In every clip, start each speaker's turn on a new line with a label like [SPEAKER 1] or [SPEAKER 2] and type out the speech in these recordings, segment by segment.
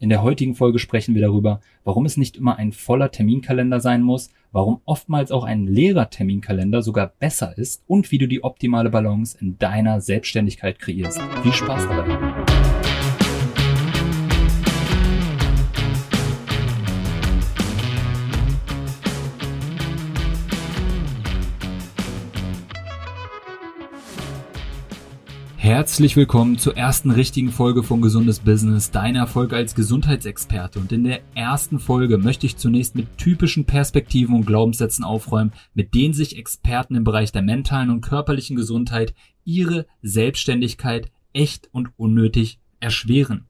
[SPEAKER 1] In der heutigen Folge sprechen wir darüber, warum es nicht immer ein voller Terminkalender sein muss, warum oftmals auch ein leerer Terminkalender sogar besser ist und wie du die optimale Balance in deiner Selbstständigkeit kreierst. Viel Spaß dabei! Herzlich willkommen zur ersten richtigen Folge von Gesundes Business, dein Erfolg als Gesundheitsexperte. Und in der ersten Folge möchte ich zunächst mit typischen Perspektiven und Glaubenssätzen aufräumen, mit denen sich Experten im Bereich der mentalen und körperlichen Gesundheit ihre Selbstständigkeit echt und unnötig erschweren.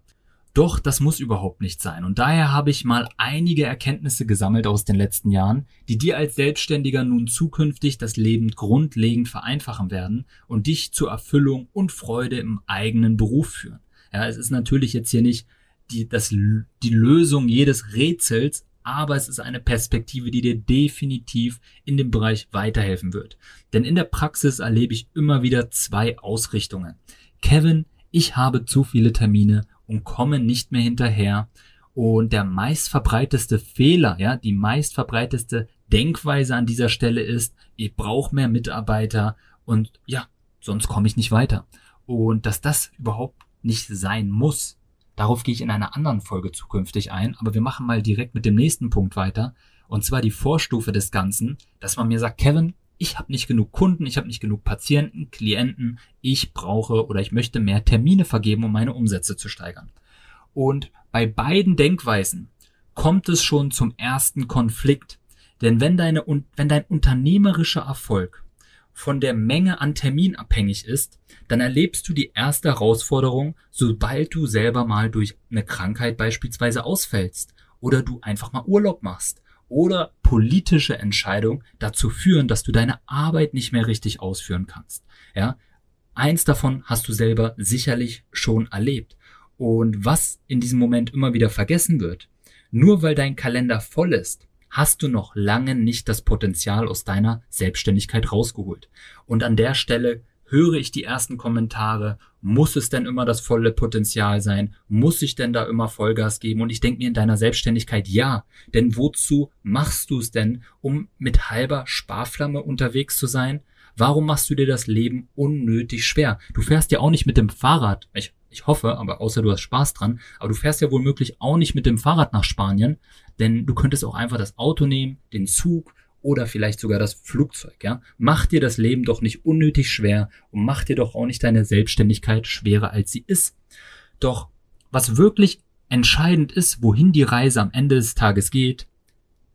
[SPEAKER 1] Doch das muss überhaupt nicht sein. Und daher habe ich mal einige Erkenntnisse gesammelt aus den letzten Jahren, die dir als Selbstständiger nun zukünftig das Leben grundlegend vereinfachen werden und dich zur Erfüllung und Freude im eigenen Beruf führen. Ja, es ist natürlich jetzt hier nicht die, das, die Lösung jedes Rätsels, aber es ist eine Perspektive, die dir definitiv in dem Bereich weiterhelfen wird. Denn in der Praxis erlebe ich immer wieder zwei Ausrichtungen. Kevin, ich habe zu viele Termine und kommen nicht mehr hinterher. Und der meistverbreiteste Fehler, ja, die meistverbreiteste Denkweise an dieser Stelle ist, ich brauche mehr Mitarbeiter und ja, sonst komme ich nicht weiter. Und dass das überhaupt nicht sein muss, darauf gehe ich in einer anderen Folge zukünftig ein, aber wir machen mal direkt mit dem nächsten Punkt weiter. Und zwar die Vorstufe des Ganzen, dass man mir sagt, Kevin, ich habe nicht genug Kunden, ich habe nicht genug Patienten, Klienten, ich brauche oder ich möchte mehr Termine vergeben, um meine Umsätze zu steigern. Und bei beiden Denkweisen kommt es schon zum ersten Konflikt. Denn wenn, deine, wenn dein unternehmerischer Erfolg von der Menge an Termin abhängig ist, dann erlebst du die erste Herausforderung, sobald du selber mal durch eine Krankheit beispielsweise ausfällst oder du einfach mal Urlaub machst oder politische Entscheidungen dazu führen, dass du deine Arbeit nicht mehr richtig ausführen kannst. Ja, eins davon hast du selber sicherlich schon erlebt. Und was in diesem Moment immer wieder vergessen wird, nur weil dein Kalender voll ist, hast du noch lange nicht das Potenzial aus deiner Selbstständigkeit rausgeholt. Und an der Stelle höre ich die ersten Kommentare, muss es denn immer das volle Potenzial sein? Muss ich denn da immer Vollgas geben? Und ich denke mir in deiner Selbstständigkeit ja. Denn wozu machst du es denn, um mit halber Sparflamme unterwegs zu sein? Warum machst du dir das Leben unnötig schwer? Du fährst ja auch nicht mit dem Fahrrad. Ich, ich hoffe, aber außer du hast Spaß dran. Aber du fährst ja wohl möglich auch nicht mit dem Fahrrad nach Spanien. Denn du könntest auch einfach das Auto nehmen, den Zug oder vielleicht sogar das Flugzeug, ja. Mach dir das Leben doch nicht unnötig schwer und mach dir doch auch nicht deine Selbstständigkeit schwerer als sie ist. Doch was wirklich entscheidend ist, wohin die Reise am Ende des Tages geht,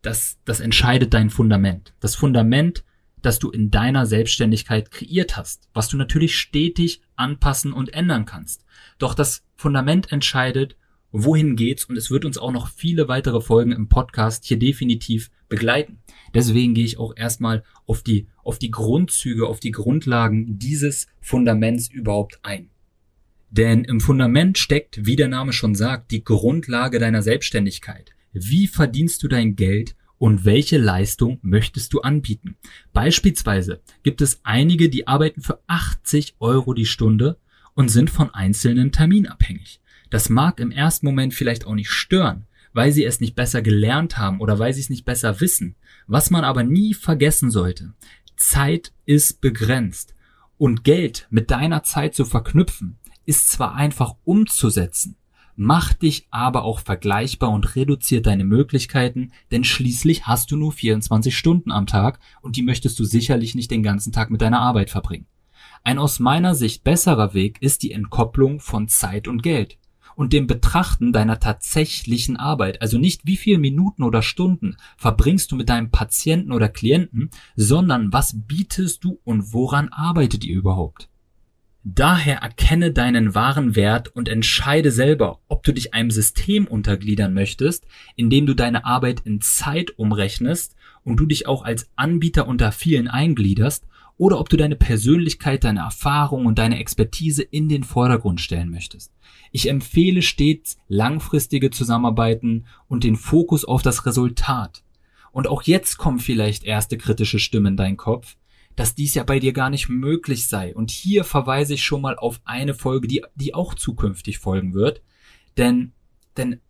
[SPEAKER 1] das, das entscheidet dein Fundament. Das Fundament, das du in deiner Selbstständigkeit kreiert hast, was du natürlich stetig anpassen und ändern kannst. Doch das Fundament entscheidet, wohin geht's und es wird uns auch noch viele weitere Folgen im Podcast hier definitiv begleiten. Deswegen gehe ich auch erstmal auf die, auf die Grundzüge, auf die Grundlagen dieses Fundaments überhaupt ein. Denn im Fundament steckt, wie der Name schon sagt, die Grundlage deiner Selbstständigkeit. Wie verdienst du dein Geld und welche Leistung möchtest du anbieten? Beispielsweise gibt es einige, die arbeiten für 80 Euro die Stunde und sind von einzelnen Terminen abhängig. Das mag im ersten Moment vielleicht auch nicht stören, weil sie es nicht besser gelernt haben oder weil sie es nicht besser wissen. Was man aber nie vergessen sollte, Zeit ist begrenzt und Geld mit deiner Zeit zu verknüpfen, ist zwar einfach umzusetzen, macht dich aber auch vergleichbar und reduziert deine Möglichkeiten, denn schließlich hast du nur 24 Stunden am Tag und die möchtest du sicherlich nicht den ganzen Tag mit deiner Arbeit verbringen. Ein aus meiner Sicht besserer Weg ist die Entkopplung von Zeit und Geld und dem Betrachten deiner tatsächlichen Arbeit. Also nicht wie viele Minuten oder Stunden verbringst du mit deinem Patienten oder Klienten, sondern was bietest du und woran arbeitet ihr überhaupt? Daher erkenne deinen wahren Wert und entscheide selber, ob du dich einem System untergliedern möchtest, in dem du deine Arbeit in Zeit umrechnest und du dich auch als Anbieter unter vielen eingliederst, oder ob du deine Persönlichkeit, deine Erfahrung und deine Expertise in den Vordergrund stellen möchtest. Ich empfehle stets langfristige Zusammenarbeiten und den Fokus auf das Resultat. Und auch jetzt kommen vielleicht erste kritische Stimmen in deinen Kopf, dass dies ja bei dir gar nicht möglich sei. Und hier verweise ich schon mal auf eine Folge, die, die auch zukünftig folgen wird. Denn, denn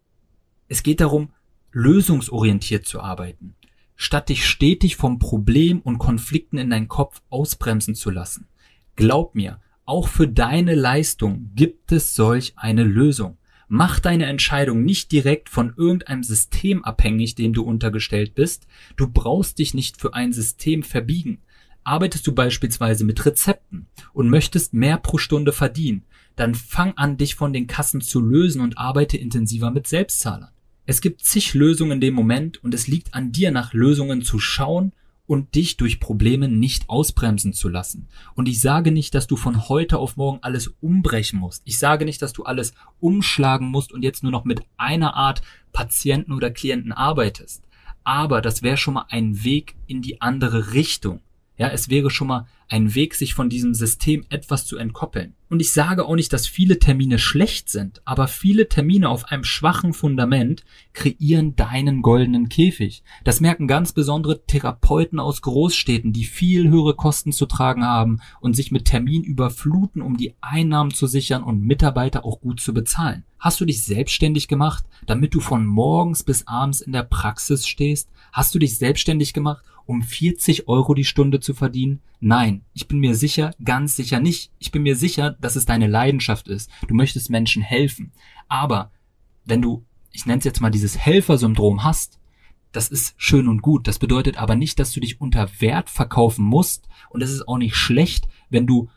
[SPEAKER 1] Es geht darum, lösungsorientiert zu arbeiten, statt dich stetig vom Problem und Konflikten in deinen Kopf ausbremsen zu lassen. Glaub mir, auch für deine Leistung gibt es solch eine Lösung. Mach deine Entscheidung nicht direkt von irgendeinem System abhängig, dem du untergestellt bist. Du brauchst dich nicht für ein System verbiegen. Arbeitest du beispielsweise mit Rezepten und möchtest mehr pro Stunde verdienen, dann fang an, dich von den Kassen zu lösen und arbeite intensiver mit Selbstzahlern. Es gibt zig Lösungen in dem Moment und es liegt an dir, nach Lösungen zu schauen und dich durch Probleme nicht ausbremsen zu lassen. Und ich sage nicht, dass du von heute auf morgen alles umbrechen musst. Ich sage nicht, dass du alles umschlagen musst und jetzt nur noch mit einer Art Patienten oder Klienten arbeitest. Aber das wäre schon mal ein Weg in die andere Richtung. Ja, es wäre schon mal ein Weg, sich von diesem System etwas zu entkoppeln. Und ich sage auch nicht, dass viele Termine schlecht sind, aber viele Termine auf einem schwachen Fundament kreieren deinen goldenen Käfig. Das merken ganz besondere Therapeuten aus Großstädten, die viel höhere Kosten zu tragen haben und sich mit Termin überfluten, um die Einnahmen zu sichern und Mitarbeiter auch gut zu bezahlen. Hast du dich selbstständig gemacht, damit du von morgens bis abends in der Praxis stehst? Hast du dich selbstständig gemacht, um 40 Euro die Stunde zu verdienen? Nein, ich bin mir sicher, ganz sicher nicht. Ich bin mir sicher, dass es deine Leidenschaft ist. Du möchtest Menschen helfen. Aber wenn du, ich nenne es jetzt mal dieses Helfersyndrom hast, das ist schön und gut. Das bedeutet aber nicht, dass du dich unter Wert verkaufen musst. Und es ist auch nicht schlecht, wenn du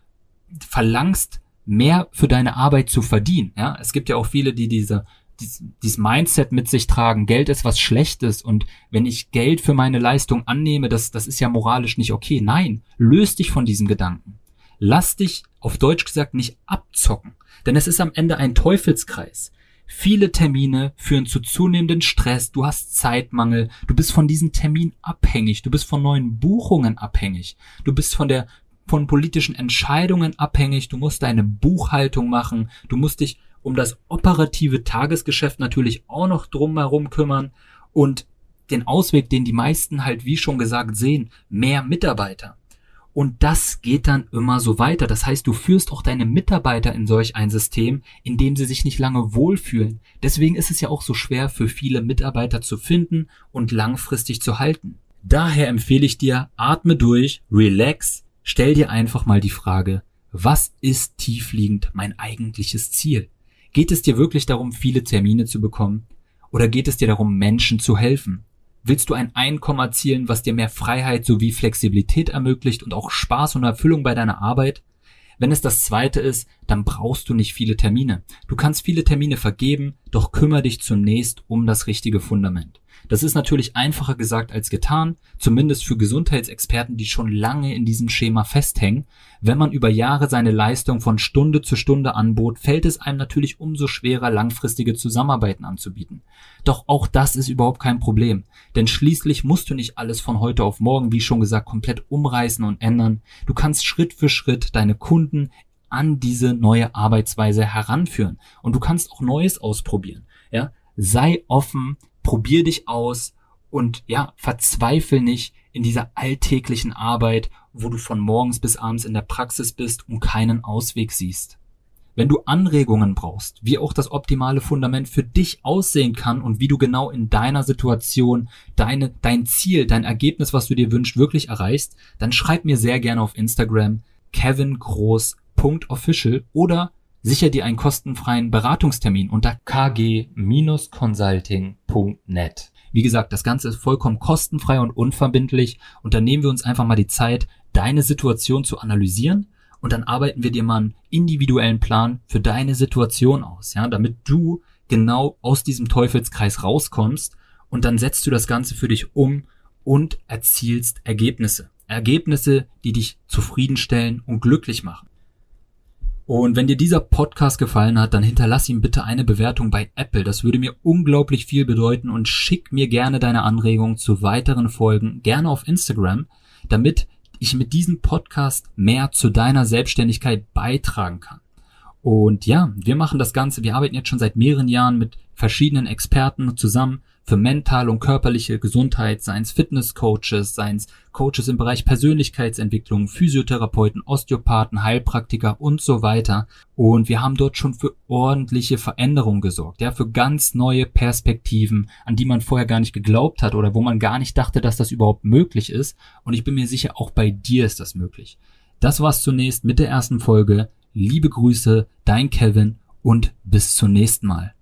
[SPEAKER 1] verlangst, mehr für deine Arbeit zu verdienen. Ja, es gibt ja auch viele, die diese dieses Mindset mit sich tragen, Geld ist was Schlechtes und wenn ich Geld für meine Leistung annehme, das, das ist ja moralisch nicht okay. Nein, löst dich von diesem Gedanken. Lass dich, auf Deutsch gesagt, nicht abzocken, denn es ist am Ende ein Teufelskreis. Viele Termine führen zu zunehmendem Stress, du hast Zeitmangel, du bist von diesen Terminen abhängig, du bist von neuen Buchungen abhängig, du bist von der von politischen Entscheidungen abhängig, du musst deine Buchhaltung machen, du musst dich um das operative Tagesgeschäft natürlich auch noch drumherum kümmern und den Ausweg, den die meisten halt wie schon gesagt sehen, mehr Mitarbeiter. Und das geht dann immer so weiter. Das heißt, du führst auch deine Mitarbeiter in solch ein System, in dem sie sich nicht lange wohlfühlen. Deswegen ist es ja auch so schwer für viele Mitarbeiter zu finden und langfristig zu halten. Daher empfehle ich dir, atme durch, relax, stell dir einfach mal die Frage, was ist tiefliegend mein eigentliches Ziel? Geht es dir wirklich darum, viele Termine zu bekommen? Oder geht es dir darum, Menschen zu helfen? Willst du ein Einkommen erzielen, was dir mehr Freiheit sowie Flexibilität ermöglicht und auch Spaß und Erfüllung bei deiner Arbeit? Wenn es das zweite ist, dann brauchst du nicht viele Termine. Du kannst viele Termine vergeben, doch kümmere dich zunächst um das richtige Fundament. Das ist natürlich einfacher gesagt als getan, zumindest für Gesundheitsexperten, die schon lange in diesem Schema festhängen. Wenn man über Jahre seine Leistung von Stunde zu Stunde anbot, fällt es einem natürlich umso schwerer, langfristige Zusammenarbeiten anzubieten. Doch auch das ist überhaupt kein Problem, denn schließlich musst du nicht alles von heute auf morgen, wie schon gesagt, komplett umreißen und ändern. Du kannst Schritt für Schritt deine Kunden an diese neue Arbeitsweise heranführen und du kannst auch Neues ausprobieren. Ja, sei offen, probier dich aus und ja, verzweifel nicht in dieser alltäglichen Arbeit, wo du von morgens bis abends in der Praxis bist und keinen Ausweg siehst. Wenn du Anregungen brauchst, wie auch das optimale Fundament für dich aussehen kann und wie du genau in deiner Situation deine, dein Ziel, dein Ergebnis, was du dir wünschst, wirklich erreichst, dann schreib mir sehr gerne auf Instagram kevingroß.official oder Sicher dir einen kostenfreien Beratungstermin unter kg-consulting.net. Wie gesagt, das Ganze ist vollkommen kostenfrei und unverbindlich und dann nehmen wir uns einfach mal die Zeit, deine Situation zu analysieren und dann arbeiten wir dir mal einen individuellen Plan für deine Situation aus, ja, damit du genau aus diesem Teufelskreis rauskommst und dann setzt du das Ganze für dich um und erzielst Ergebnisse. Ergebnisse, die dich zufriedenstellen und glücklich machen. Und wenn dir dieser Podcast gefallen hat, dann hinterlass ihm bitte eine Bewertung bei Apple. Das würde mir unglaublich viel bedeuten und schick mir gerne deine Anregungen zu weiteren Folgen, gerne auf Instagram, damit ich mit diesem Podcast mehr zu deiner Selbstständigkeit beitragen kann. Und ja, wir machen das Ganze, wir arbeiten jetzt schon seit mehreren Jahren mit verschiedenen Experten zusammen für mentale und körperliche Gesundheit, seien es Fitnesscoaches, seien es Coaches im Bereich Persönlichkeitsentwicklung, Physiotherapeuten, Osteopathen, Heilpraktiker und so weiter. Und wir haben dort schon für ordentliche Veränderungen gesorgt, ja, für ganz neue Perspektiven, an die man vorher gar nicht geglaubt hat oder wo man gar nicht dachte, dass das überhaupt möglich ist. Und ich bin mir sicher, auch bei dir ist das möglich. Das war's zunächst mit der ersten Folge. Liebe Grüße, dein Kevin und bis zum nächsten Mal.